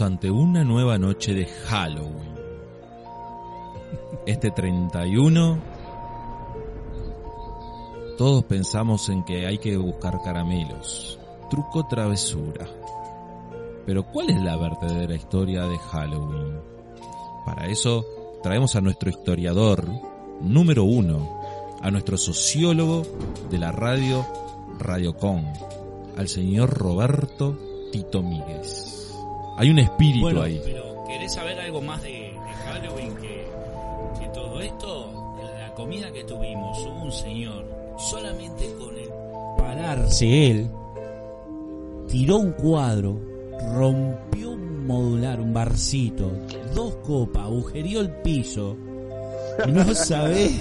ante una nueva noche de Halloween. Este 31, todos pensamos en que hay que buscar caramelos. Truco travesura. Pero ¿cuál es la verdadera historia de Halloween? Para eso traemos a nuestro historiador número uno, a nuestro sociólogo de la radio Radiocon, al señor Roberto Tito Míguez. Hay un espíritu Bueno, ahí. pero ¿querés saber algo más de, de Halloween que, que todo esto? La comida que tuvimos, hubo un señor, solamente con el pararse él, tiró un cuadro, rompió un modular, un barcito, dos copas, agujerió el piso. Y no sabés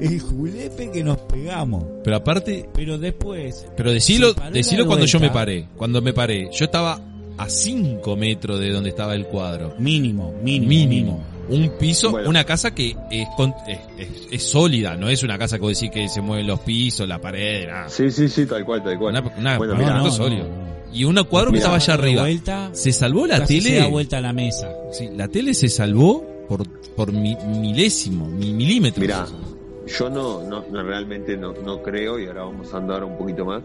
el julepe que nos pegamos. Pero aparte, Pero después... pero decilo, en decilo cuando yo me paré. Cuando me paré, yo estaba a 5 metros de donde estaba el cuadro. Mínimo, mínimo, Mínimo. Un piso, Bueno. una casa que es, con- es, es- es sólida, no es una casa que vos decís que se mueven los pisos, la pared, nada. Sí, sí, sí, tal cual, tal cual. Una, una- Bueno, mirá. sólido. Y un cuadro que estaba allá arriba. vuelta, ¿Se salvó la casi tele? se da vuelta a la mesa. Sí, la tele se salvó por, por mi- milésimo, mi, milímetros. Mirá, yo no, no, no, realmente no, no creo, y ahora vamos a andar un poquito más,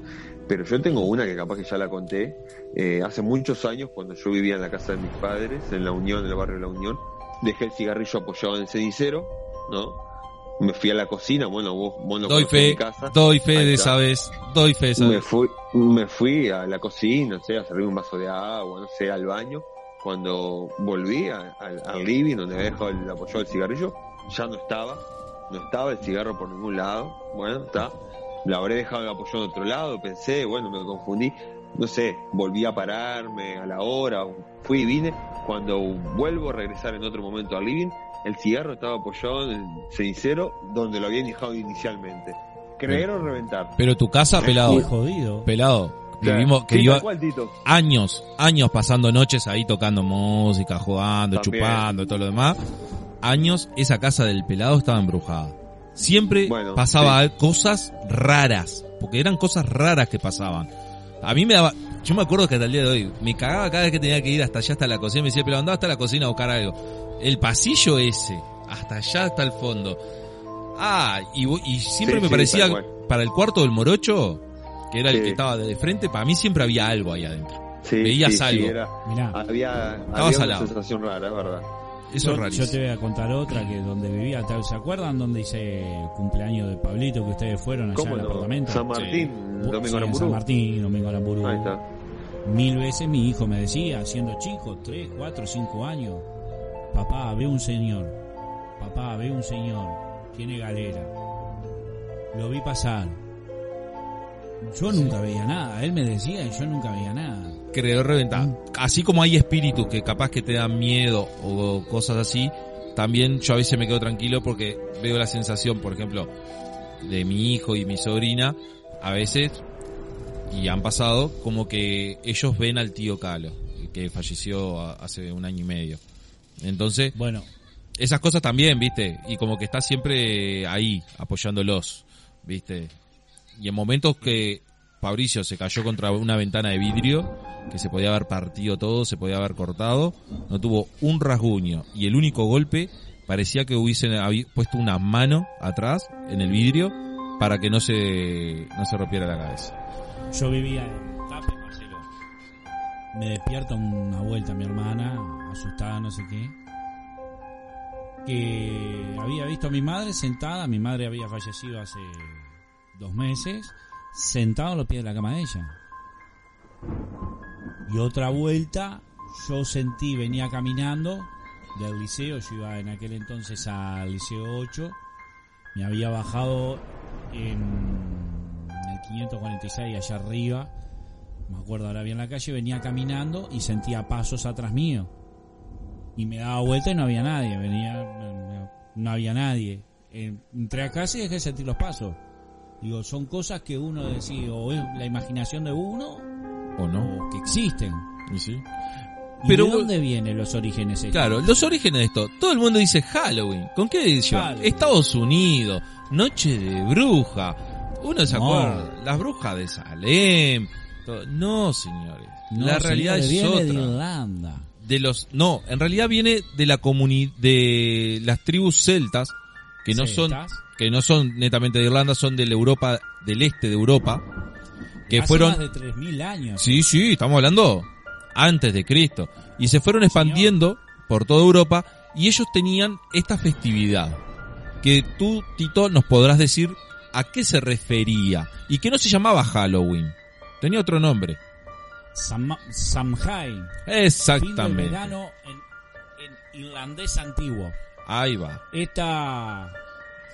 pero yo tengo una que capaz que ya la conté, eh, hace muchos años cuando yo vivía en la casa de mis padres, en la Unión, en el barrio de la Unión, dejé el cigarrillo apoyado en el cenicero, ¿no? Me fui a la cocina, bueno, vos, vos no Doy fe, mi casa. doy fe de esa vez, doy fe de esa Me vez. fui, me fui a la cocina, no sé, a servir un vaso de agua, no sé, al baño. Cuando volví a- al living donde había dejado el apoyado el cigarrillo, ya no estaba, no estaba el cigarro por ningún lado. Bueno, está. La habré dejado el apoyado en otro lado, pensé, bueno, me confundí. No sé, volví a pararme a la hora, fui y vine. Cuando vuelvo a regresar en otro momento al living, el cigarro estaba apoyado en el cenicero donde lo habían dejado inicialmente. Creer o reventar. Pero tu casa, Muy pelado, jodido. pelado. Vivimos, que Sí, iba cual, años, años pasando noches ahí tocando música, jugando, También. chupando, todo lo demás. Años, esa casa del pelado estaba embrujada. Siempre Bueno, pasaba cosas raras, porque eran cosas raras que pasaban. A mí me daba, yo me acuerdo que hasta el día de hoy, me cagaba cada vez que tenía que ir hasta allá, hasta la cocina, me decía, pero andá hasta la cocina a buscar algo. El pasillo ese, hasta allá, hasta el fondo. Ah, y, y siempre Sí, me sí, parecía, para el cuarto del morocho, que era el que estaba de frente, para mí siempre había algo ahí adentro. Sí, Veías sí, sí, algo. era- Mirá, había, una sensación rara, es verdad. Eso yo, es rarísimo. yo te voy a contar otra que donde vivía, tal- ¿se acuerdan donde hice el cumpleaños de Pablito que ustedes fueron allá ¿Cómo al no? apartamento? San Martín, Sí, Domingo en San. Martín, Domingo Aramburu. Ahí está. Mil veces mi hijo me decía, siendo chico, tres, cuatro, cinco años, papá, ve un señor, papá, ve un señor, tiene galera. Lo vi pasar. Yo nunca veía nada, él me decía y yo nunca veía nada. Creo reventar. Mm. Así como hay espíritus que capaz que te dan miedo o cosas así, también yo a veces me quedo tranquilo porque veo la sensación, por ejemplo, de mi hijo y mi sobrina, a veces, y han pasado, como que ellos ven al tío Calo, que falleció hace un año y medio. Entonces, Bueno, esas cosas también, viste, y como que está siempre ahí, apoyándolos, viste. Y en momentos que Fabricio se cayó contra una ventana de vidrio, que se podía haber partido todo, se podía haber cortado, no tuvo un rasguño, y el único golpe parecía que hubiesen puesto una mano atrás en el vidrio para que no se, no se rompiera la cabeza. Yo vivía en Tape, Marcelo. Me despierta una vuelta mi hermana, asustada, no sé qué. Que había visto a mi madre sentada, mi madre había fallecido hace dos meses, sentada a los pies de la cama de ella. Y otra vuelta, yo sentí, venía caminando del liceo, yo iba en aquel entonces al liceo 8, me había bajado en el 546 allá arriba, me acuerdo ahora bien la calle, venía caminando y sentía pasos atrás mío. Y me daba vuelta y no había nadie, venía, no había nadie. Eh, Entré a casa y dejé de sentir los pasos. Digo, son cosas que uno decía, o es la imaginación de uno, ¿O no? o que existen. Y sí. ¿Y Pero de dónde vienen los orígenes estos? Claro, los orígenes de esto. Todo el mundo dice Halloween. ¿Con qué edición? Halloween. Estados Unidos, Noche de Bruja. Uno se No. acuerda, las brujas de Salem. todo. No, señores. No, la realidad señores, es viene de otra. Irlanda. de los no, en realidad viene de la comunidad de las tribus celtas que no son que no son netamente de Irlanda, son de la Europa del este de Europa que Hace fueron más de 3000 años. Sí, sí, estamos hablando antes de Cristo. Y se fueron expandiendo por toda Europa y ellos tenían esta festividad. Que tú, Tito, nos podrás decir a qué se refería. Y que no se llamaba Halloween. Tenía otro nombre. Sam- Samhain. Fin del Exactamente. verano en, en irlandés antiguo. Ahí va. Esta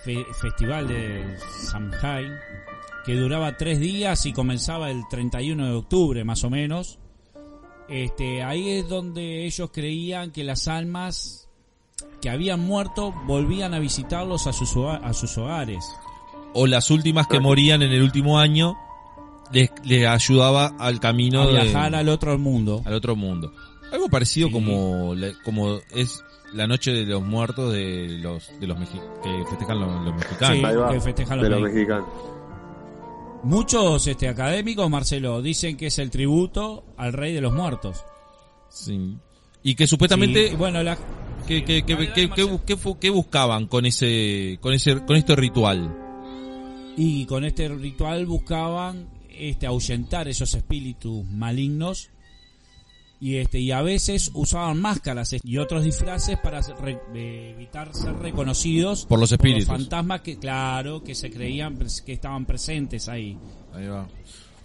fe- festival de Samhain que duraba tres días y comenzaba el 31 de octubre más o menos. Este, ahí es donde ellos creían que las almas que habían muerto volvían a visitarlos a sus, a sus hogares. O las últimas que morían en el último año les, les ayudaba al camino a de- viajar al otro mundo. al otro mundo. Algo parecido Sí. como como es la noche de los muertos de los de los mexi- que festejan los, los mexicanos. Sí. Ahí va, que festejan los de los mexicanos. Muchos este, académicos, Marcelo, dicen que es el tributo al rey de los muertos. Sí. Y que supuestamente Sí, bueno, la, que, que, que, Dale, dale, que- que- Marcelo. que fu- que buscaban con ese con ese con este ritual. Y con este ritual buscaban este ahuyentar esos espíritus malignos y este y a veces usaban máscaras y otros disfraces para re- eh, evitar ser reconocidos Por los espíritus. fantasmas que claro que se creían que estaban presentes ahí. Ahí va.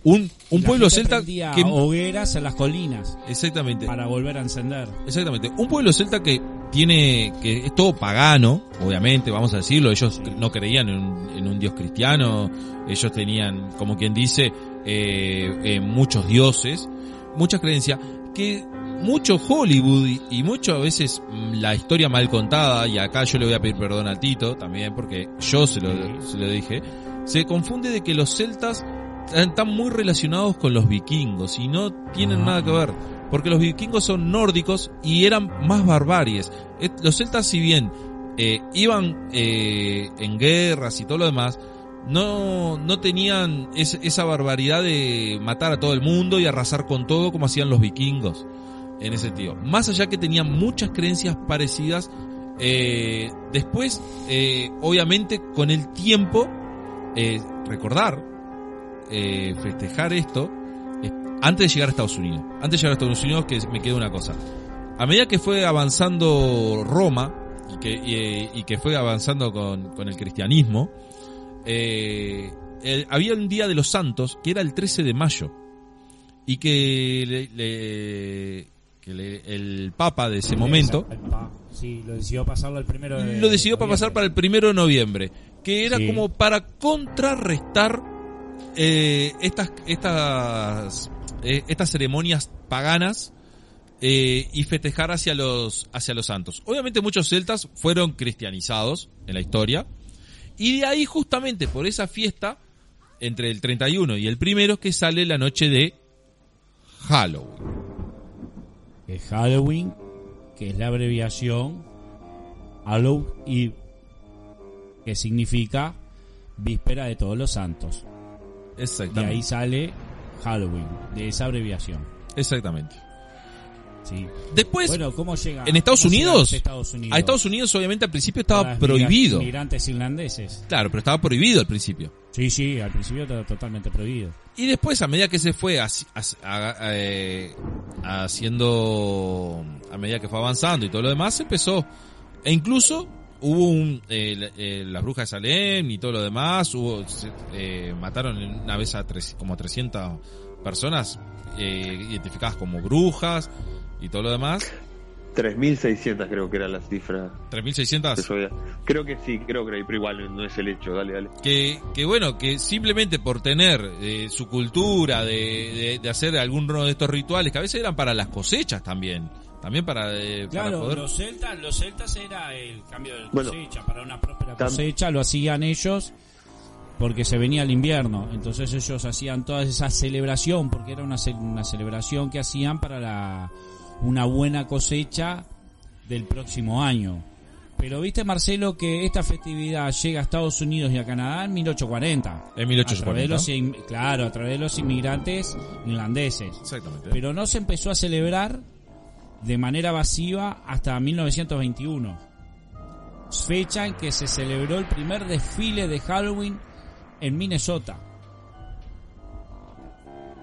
Un un La pueblo celta que hogueras en las colinas exactamente para volver a encender. Exactamente. Un pueblo celta que tiene, que es todo pagano, obviamente, vamos a decirlo. Ellos no creían en un, en un dios cristiano. Ellos tenían, como quien dice, eh, eh, muchos dioses, muchas creencias, que mucho Hollywood y, y mucho a veces mm, la historia mal contada, y acá yo le voy a pedir perdón a Tito también, porque yo se lo, Sí. se lo dije, se confunde de que los celtas están muy relacionados con los vikingos y no tienen Ah. nada que ver porque los vikingos son nórdicos y eran más barbaries. Los celtas, si bien eh, iban eh, en guerras y todo lo demás, no, no tenían es- esa barbaridad de matar a todo el mundo y arrasar con todo como hacían los vikingos en ese sentido. Más allá que tenían muchas creencias parecidas, eh, después, eh, obviamente, con el tiempo, eh, recordar, festejar esto, antes de llegar a Estados Unidos. Antes de llegar a Estados Unidos, que me queda una cosa. A medida que fue avanzando Roma, y que, fue avanzando con el cristianismo, eh, el- había un día de los santos que era el 13 de mayo. Y que, le- le- que le- el papa de ese momento Sí, lo decidió pasarlo el primero de lo decidió para pasar para el primero de noviembre, que era Sí. como para contrarrestar eh, estas estas eh, estas ceremonias paganas eh, y festejar hacia los hacia los santos. Obviamente muchos celtas fueron cristianizados en la historia y de ahí justamente por esa fiesta entre el 31 y el primero que sale la noche de Halloween. Es Halloween, que es la abreviación Hallow Eve, que significa víspera de todos los santos. De Exactamente. ahí sale Halloween, de esa abreviación. Exactamente. Sí. Después Bueno, ¿cómo llega? ¿En Estados cómo Unidos? a Estados Unidos? A Estados Unidos obviamente al principio estaba las prohibido. migra- Migrantes irlandeses. Claro, pero estaba prohibido al principio. Sí, sí, al principio estaba totalmente prohibido. Y después, a medida que se fue a- eh, haciendo, a medida que fue avanzando y todo lo demás, empezó. E incluso hubo un, eh, eh, las brujas de Salem y todo lo demás, hubo, eh, mataron una vez a tres, como a 300 personas eh, identificadas como brujas y todo lo demás. 3.600 creo que era la cifra. que 3.600. yo había- Creo que sí, creo que pero igual no es el hecho. Dale, dale. que, que bueno, que simplemente por tener eh, su cultura de, de, de hacer alguno de estos rituales, que a veces eran para las cosechas también, también para, eh, para Claro, poder... los celtas, los celtas era el cambio de Bueno, cosecha para una próspera tam- cosecha, lo hacían ellos porque se venía el invierno, entonces ellos hacían toda esa celebración porque era una, ce- una celebración que hacían para la una buena cosecha del próximo año. Pero viste Marcelo que esta festividad llega a Estados Unidos y a Canadá en 1840. En A 1840. través de los, in- claro, a través de los inmigrantes irlandeses. Exactamente. Pero no se empezó a celebrar de manera masiva hasta 1921, fecha en que se celebró el primer desfile de Halloween en Minnesota.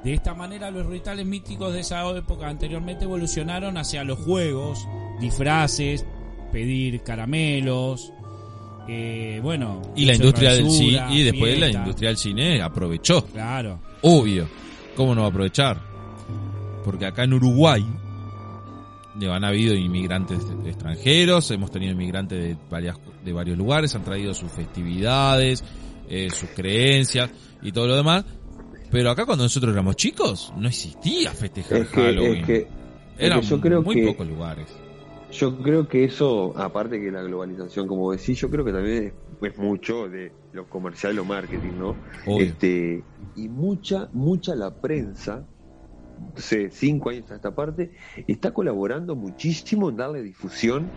De esta manera los rituales místicos de esa época anteriormente evolucionaron hacia los juegos, disfraces, pedir caramelos, eh, bueno, Y la industria del cine, y después la industria del cine aprovechó. Claro. Obvio. ¿Cómo no va a aprovechar? Porque acá en Uruguay han habido inmigrantes extranjeros, hemos tenido inmigrantes de, varias, de varios lugares, han traído sus festividades, eh, sus creencias y todo lo demás. Pero acá cuando nosotros éramos chicos no existía festejar Es que, Halloween. es que, es Eran que yo creo muy que pocos lugares. Yo creo que eso, aparte que la globalización, como decís, yo creo que también es, mucho de lo comercial y lo marketing, ¿no? Obvio. Este, y mucha, mucha la prensa, hace cinco años a esta parte, está colaborando muchísimo en darle difusión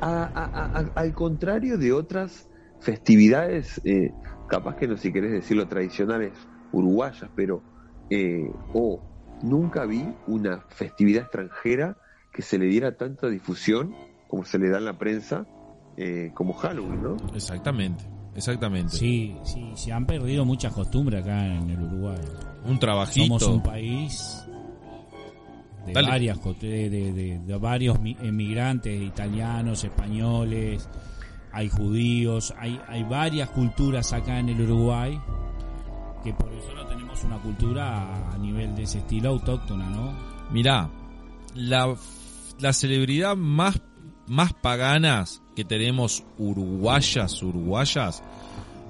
a- a- a- a- al contrario de otras festividades, eh, capaz que no si querés decirlo tradicionales uruguayas, pero eh, o nunca vi una festividad extranjera que se le diera tanta difusión como se le da en la prensa eh, como Halloween, ¿no? Exactamente, exactamente. Sí, sí, se han perdido muchas costumbres acá en el Uruguay. Un trabajito. Somos un país de Dale. varias de, de- de- de varios mi- emigrantes italianos, españoles, hay judíos, hay hay varias culturas acá en el Uruguay que por eso no tenemos una cultura a, nivel de ese estilo autóctona, ¿no? Mirá, la, la celebridad más, más paganas que tenemos uruguayas, uruguayas,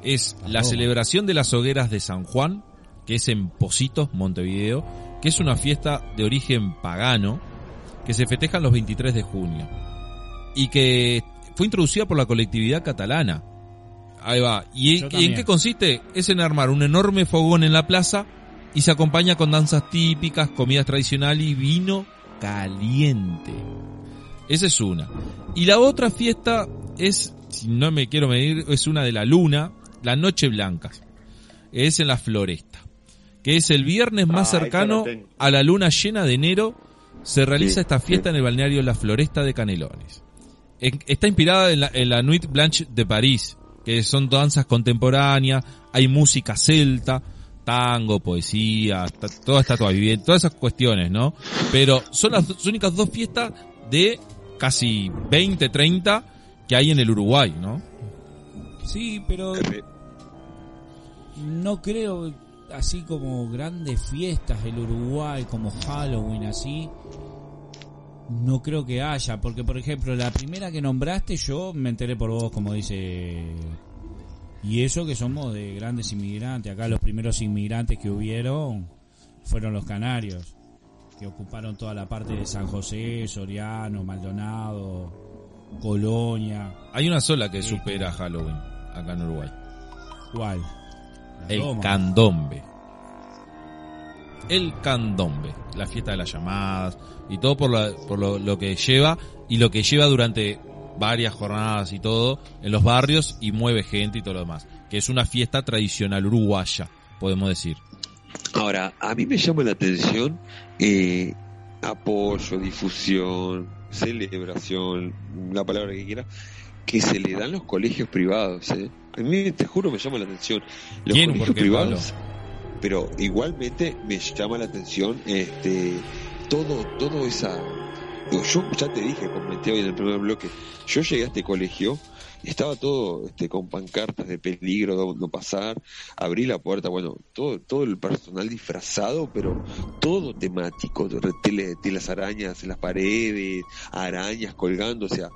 es la celebración de las hogueras de San Juan, que es en Positos, Montevideo, que es una fiesta de origen pagano, que se festeja los 23 de junio, y que fue introducida por la colectividad catalana. Ahí va. ¿Y, en qué consiste? Es en armar un enorme fogón en la plaza y se acompaña con danzas típicas, comidas tradicionales y vino caliente. Esa es una. Y la otra fiesta es, si no me quiero medir, es una de la luna, la Noche Blanca. Es en la Floresta. Que es el viernes más Ah, cercano a la luna llena de enero. Se realiza Sí, esta fiesta sí. en el balneario La Floresta de Canelones. En- Está inspirada en la, en la Nuit Blanche de París, que son danzas contemporáneas, hay música celta, tango, poesía, toda estatua viviente, todas esas cuestiones, ¿no? Pero son las únicas dos fiestas de casi 20, 30 que hay en el Uruguay, ¿no? Sí, pero no creo así como grandes fiestas del Uruguay como Halloween así no creo que haya porque por ejemplo la primera que nombraste yo me enteré por vos como dice y eso que somos de grandes inmigrantes acá los primeros inmigrantes que hubieron fueron los canarios que ocuparon toda la parte de San José Soriano Maldonado Colonia Hay una sola que Sí. supera Halloween acá en Uruguay. ¿cuál? La El Roma. candombe. El candombe, la fiesta de las llamadas y todo por, la- por lo, lo que lleva y lo que lleva durante varias jornadas y todo en los barrios y mueve gente y todo lo demás. Que es una fiesta tradicional uruguaya, podemos decir. Ahora, a mí me llama la atención eh, apoyo, difusión, celebración, la palabra que quiera, que se le dan los colegios privados. ¿eh? A mí, te juro, me llama la atención. Los ¿Quién? colegios ¿Por qué, privados, pero igualmente me llama la atención este todo, todo esa... yo ya te dije, comenté hoy en el primer bloque, yo llegué a este colegio estaba todo este, con pancartas de peligro, no, pasar, abrí la puerta, bueno, todo, todo el personal disfrazado, pero todo temático, de tele- telas arañas en las paredes, arañas colgando, o sea,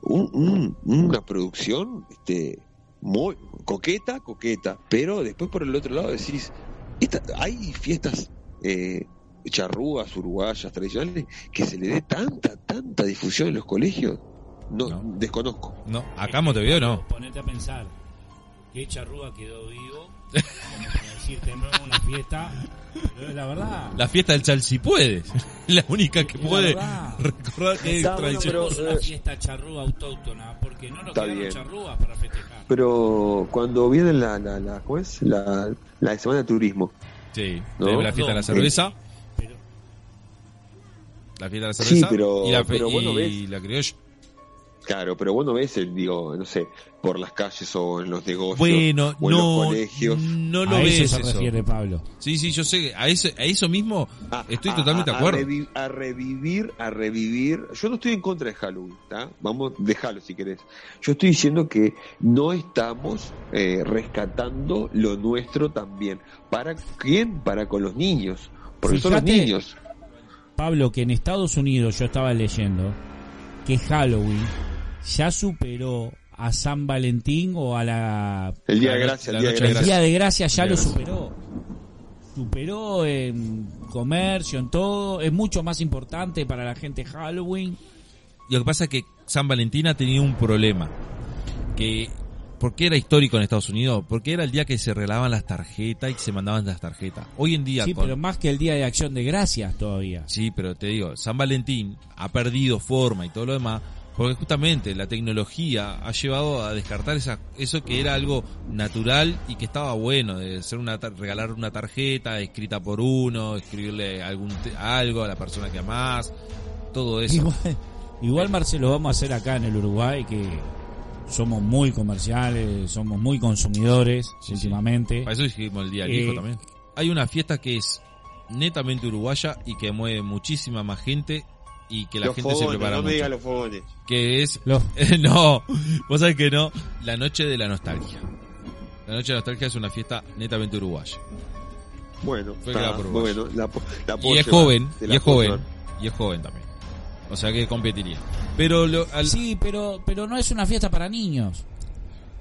un- un- una producción este, muy coqueta, coqueta, pero después por el otro lado decís, esta- hay fiestas eh, charrúas, uruguayas, tradicionales, que se le dé tanta, tanta difusión en los colegios, no, No. desconozco. No, acá en Montevideo no. Ponete a pensar. ¿Qué charrúa quedó vivo? Como para decir, tenemos una fiesta. Pero es la verdad. La fiesta del chal si puedes. La única que Es puede recordar que es bueno, tradicional. Tenemos pero, una eh, fiesta charrúa autóctona. Porque no nos quedaron charrúas para festejar. Pero cuando viene la, la, la, ¿cómo es? La, la semana de turismo, Sí, ¿No? la fiesta de la No. cerveza. Pero la fiesta de la Sí, cerveza pero- y, la, pero no y ves- la criolla. Claro, pero vos no ves, eh, digo, no sé, por las calles o en los negocios Bueno, o en no, los colegios. no lo a ves eso se eso. refiere Pablo. Sí, sí, yo sé, a eso, a eso mismo a- estoy a- totalmente de acuerdo. A, revi- a revivir, a revivir. Yo no estoy en contra de Halloween, ¿tá? Vamos, déjalo si querés. Yo estoy diciendo que no estamos eh, rescatando lo nuestro también. ¿Para quién? Para con los niños. Porque son los Fíjate- niños. Pablo, que en Estados Unidos yo estaba leyendo que Halloween ya superó a San Valentín o a la El día de gracia, la el día de noche de el gracia. Día de Gracia ya lo Gracia. superó. Superó en comercio, en todo. Es mucho más importante para la gente Halloween. Lo que pasa es que San Valentín ha tenido un problema. Que, ¿Por qué era histórico en Estados Unidos? Porque era el día que se regalaban las tarjetas y se mandaban las tarjetas. Hoy en día Sí, con- pero más que el Día de Acción de Gracias todavía. Sí, pero te digo, San Valentín ha perdido forma y todo lo demás, porque justamente la tecnología ha llevado a descartar esa, eso que era algo natural y que estaba bueno, de ser una regalar una tarjeta escrita por uno, escribirle algún algo a la persona que amás, todo eso. Igual, igual, Marcelo, vamos a hacer acá en el Uruguay que somos muy comerciales, somos muy consumidores Sí, últimamente. Para eso dijimos el día del Eh, hijo también. Hay una fiesta que es netamente uruguaya y que mueve muchísima más gente y que la Los gente se prepara no me digas los fogones. Que es Los- no, vos sabés que no. La noche de la nostalgia. La noche de la nostalgia es una fiesta netamente uruguaya. Bueno, Fue está, creada por vos. bueno, la, la Y es llevar, joven, y es joven, llevar. y es joven también. O sea que competiría. Pero lo, al- Sí, pero, pero no es una fiesta para niños.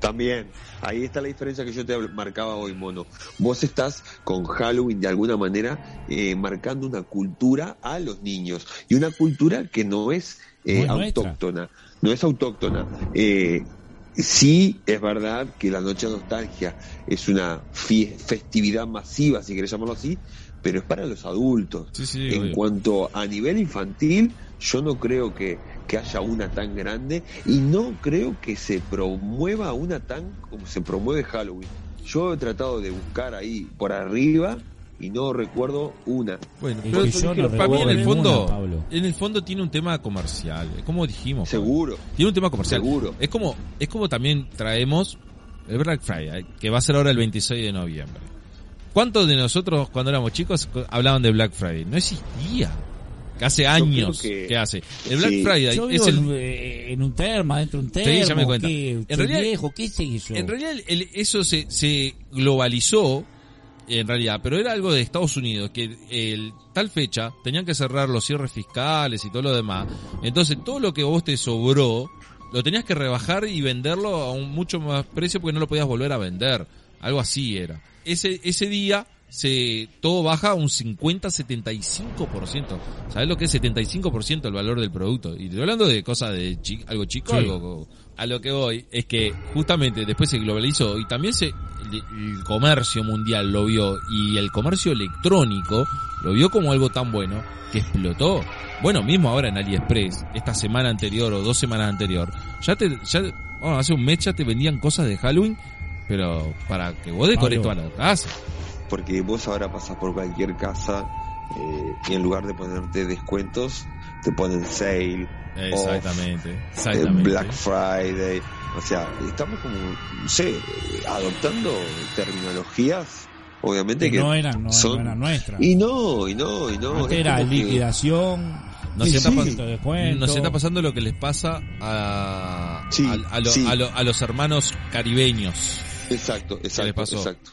También, ahí está la diferencia que yo te marcaba hoy, mono. Vos estás con Halloween de alguna manera eh, marcando una cultura a los niños y una cultura que no es eh, autóctona, no es autóctona. Eh, sí es verdad que la Noche de Nostalgia es una festividad masiva, si querés llamarlo así, pero es para los adultos. Sí, sí, en obvio. cuanto a nivel infantil, yo no creo que, que haya una tan grande y no creo que se promueva una tan como se promueve Halloween. Yo he tratado de buscar ahí por arriba y no recuerdo una. bueno, pero yo no para mí en el fondo, en el fondo tiene un tema comercial, como dijimos. Pablo. Seguro, Tiene un tema comercial. seguro. Es como, es como también traemos el Black Friday, que va a ser ahora el 26 de noviembre. ¿Cuántos de nosotros cuando éramos chicos hablaban de Black Friday? No existía. Que hace años que, que- hace. El Black Sí. Friday Yo es vivo el, en, eh, en un terma, dentro de un termo. ya me cuenta. ¿qué? En ¿Qué realidad- viejo? ¿Qué es eso? En realidad el- eso se, se globalizó, en realidad, pero era algo de Estados Unidos, que el, tal fecha tenían que cerrar los cierres fiscales y todo lo demás. Entonces todo lo que vos te sobró, lo tenías que rebajar y venderlo a un mucho más precio porque no lo podías volver a vender. Algo así era. Ese, ese día se todo baja un 50-75%. ¿Sabes lo que es 75% el valor del producto? Y estoy hablando de cosas de chi- algo chico, Sí. algo a lo que voy es que justamente después se globalizó y también se el, comercio mundial lo vio y el comercio electrónico lo vio como algo tan bueno que explotó. Bueno, mismo ahora en AliExpress, esta semana anterior o dos semanas anterior, ya te, ya, bueno, hace un mes ya te vendían cosas de Halloween, pero para que vos decores toda la casa. Porque vos ahora pasas por cualquier casa eh, y en lugar de ponerte descuentos, te ponen sale, Exactamente, eh, exactamente. Black Friday. O sea, estamos como, no sé, adoptando terminologías, obviamente que que no eran, no, son- no eran nuestras. Y no, y no, y no. Antes es era como que- liquidación, Nos Sí, está, sí. nos está pasando lo que les pasa a, Sí, a, a lo- sí. a lo- a los hermanos caribeños. Exacto, exacto, pasó? exacto.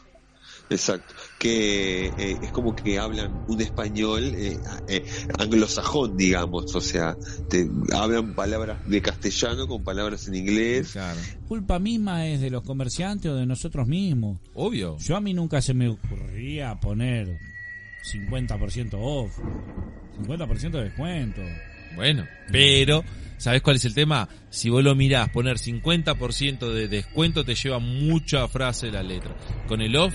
Exacto. Que eh, es como que hablan un español eh, eh, anglosajón, digamos. O sea, te hablan palabras de castellano con palabras en inglés. Claro. culpa misma es de los comerciantes o de nosotros mismos. Obvio. Yo a mí nunca se me ocurría poner 50% off, 50% de descuento. Bueno, pero, ¿sabes cuál es el tema? Si vos lo mirás, poner 50% de descuento te lleva mucha frase de la letra. Con el off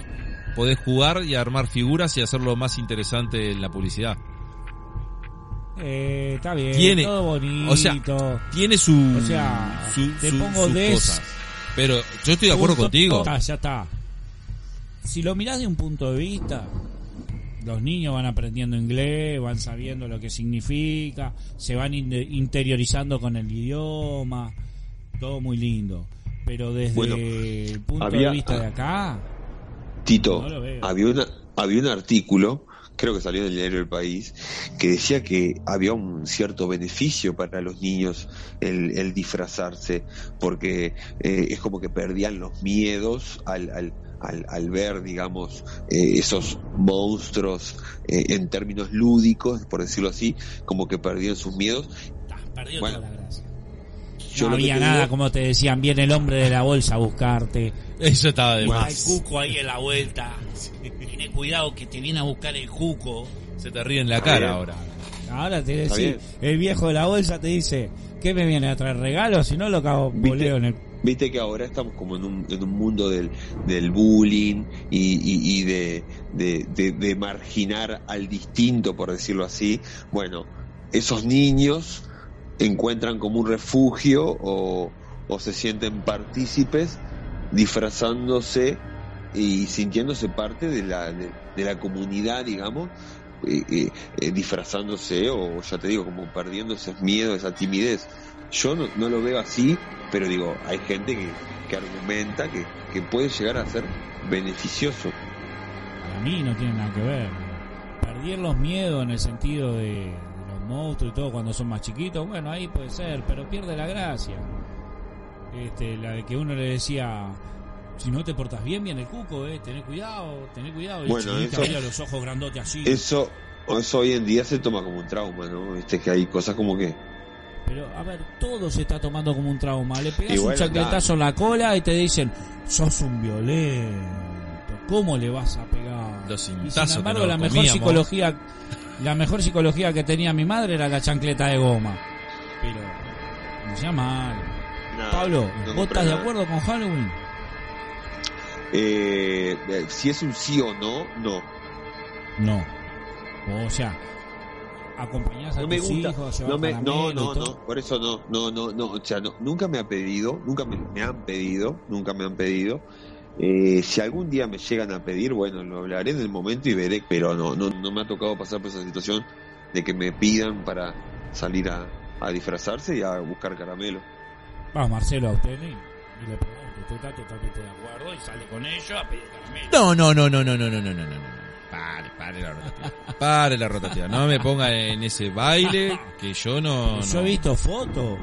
podés jugar y armar figuras y hacerlo más interesante en la publicidad. Eh, está bien, Tiene- todo bonito. o sea, Tiene su... O sea, su- te su- pongo des- cosas. Pero yo estoy de acuerdo Punto- contigo. Está, ya está. Si lo mirás de un punto de vista los niños van aprendiendo inglés, van sabiendo lo que significa, se van in- interiorizando con el idioma, todo muy lindo. Pero desde Bueno, el punto había- de vista de acá, Tito, No había, una, había un artículo, creo que salió en el diario El País, que decía que había un cierto beneficio para los niños el, el disfrazarse, porque eh, es como que perdían los miedos al, al, al, al ver, digamos, eh, esos monstruos eh, en términos lúdicos, por decirlo así, como que perdían sus miedos. ah, perdió Bueno, toda la gracia. Yo no había nada, digo- como te decían, viene el hombre de la bolsa a buscarte. Eso estaba de Bueno, Hay más. cuco ahí en la vuelta. Tiene cuidado que te viene a buscar el cuco. Se te ríe en la cara ahora. Ahora te decís, el viejo de la bolsa te dice, ¿qué me viene a traer regalos? Si no lo cago boleo en el... Viste que ahora estamos como en un, en un mundo del, del bullying y, y- y de, de, de- de marginar al distinto, por decirlo así. Bueno, esos niños encuentran como un refugio o, o se sienten partícipes disfrazándose y sintiéndose parte de la, de, la comunidad, digamos, eh, eh, eh, disfrazándose o ya te digo, como perdiendo ese miedo, esa timidez. Yo no, no lo veo así, pero digo, hay gente que, que argumenta que, que puede llegar a ser beneficioso. Para mí no tiene nada que ver. Perdí los miedos en el sentido de los monstruos y todo cuando son más chiquitos, bueno, ahí puede ser, pero pierde la gracia. Este, la de que uno le decía, si no te portas bien, viene el cuco, eh, tené cuidado, tené cuidado. Y el Bueno, eso- abría los ojos grandotes así. Eso, eso hoy en día se toma como un trauma, ¿no? Viste que hay cosas como que... Pero, a ver, todo se está tomando como un trauma. Le pegas un bueno, chancletazo en la cola y te dicen, sos un violento. ¿Cómo le vas a pegar? Los Y sin embargo, la mejor comíamos. psicología, la mejor psicología que tenía mi madre era la chancleta de goma. Pero, no sea mal. Pablo, no ¿vos estás de acuerdo con Halloween? Eh, eh, si es un sí o no, no. No. O sea, acompañás a No me tus gusta. hijos, No, me, no, no, no, por eso no, no, no, no, o sea, no, nunca me ha pedido, nunca me, me han pedido, nunca me han pedido. Eh, si algún día me llegan a pedir, bueno, lo hablaré en el momento y veré, pero no, no, no me ha tocado pasar por esa situación de que me pidan para salir a, a disfrazarse y a buscar caramelo. Va Marcelo a usted y y le pregunto, ¿usted está totalmente de acuerdo? Y sale con ellos a pedir caramelo. No, no, no, no, no, no, no, no, no, no, no. Pare, pare la rotativa. Pare la rotativa. No me ponga en ese baile que yo no. Yo he no. visto fotos.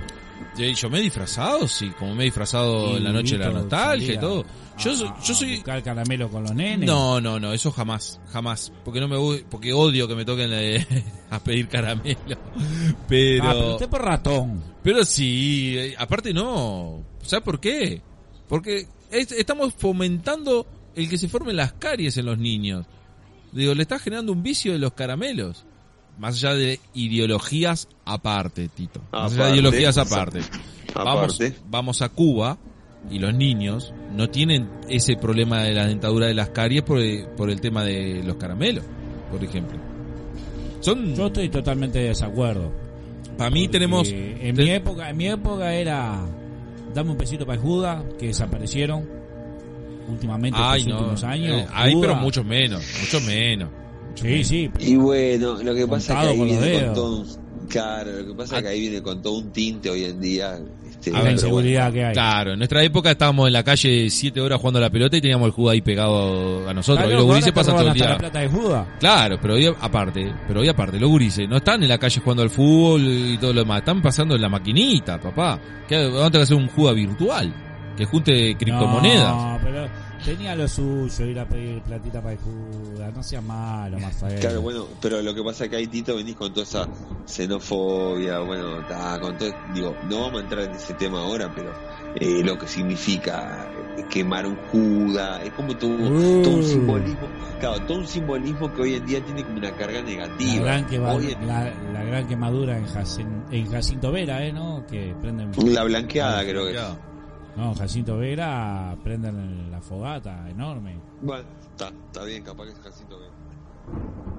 Yo, yo me he disfrazado, sí, como me he disfrazado en la noche de la nostalgia y todo. Yo, a- soy- a yo soy. buscar caramelo con los nenes. No, no, no, eso jamás, jamás. Porque no me voy- porque odio que me toquen eh, a pedir caramelo. Pero. Ah, pero usted por ratón. Pero sí, eh, aparte no. ¿Sabes por qué? Porque es- estamos fomentando el que se formen las caries en los niños. Digo, le está generando un vicio de los caramelos. Más allá de ideologías aparte, Tito. Más allá de ideologías aparte. Vamos, Aparte, vamos a Cuba y los niños no tienen ese problema de la dentadura de las caries por el, por el tema de los caramelos, por ejemplo. Son, Yo estoy totalmente de desacuerdo. para mí tenemos... En mi época, en mi época era. Dame un pesito para el Judas, que desaparecieron. Últimamente, en los no. últimos años. Eh, Hay, pero mucho menos, mucho menos. Mucho Sí, menos. sí. y bueno, lo que pasa es que ahí viene con todo un, claro, lo que pasa es que ahí viene con todo un tinte hoy en día. Este, A la inseguridad bueno. que hay. Claro, en nuestra época estábamos en la calle siete horas jugando a la pelota y teníamos el jugo ahí pegado a nosotros. Está Y los gurises pasan todo el día. la plata de Judas. Claro, pero hoy aparte, pero hoy aparte, los gurises no están en la calle jugando al fútbol y todo lo demás, están pasando en la maquinita, papá. Que vamos a tener que hacer un juego virtual, que junte criptomonedas. No, pero tenía lo suyo, ir a pedir platita para el Judas. No sea malo, Marcelo. Claro, bueno, pero lo que pasa es que ahí, Tito, venís con toda esa xenofobia, bueno, ta, con todo, digo, no vamos a entrar en ese tema ahora, pero eh, lo que significa eh, quemar un Judas, es como todo, Uh. todo un simbolismo, claro, todo un simbolismo que hoy en día tiene como una carga La negativa. gran, Hoy en- la, la gran quemadura en, Jacin- en Jacinto Vera, ¿eh? ¿No? Que prenden. la blanqueada creo que es. No, Jacinto Vera prenden la fogata enorme. Bueno, está bien, capaz que es Jacinto Vera.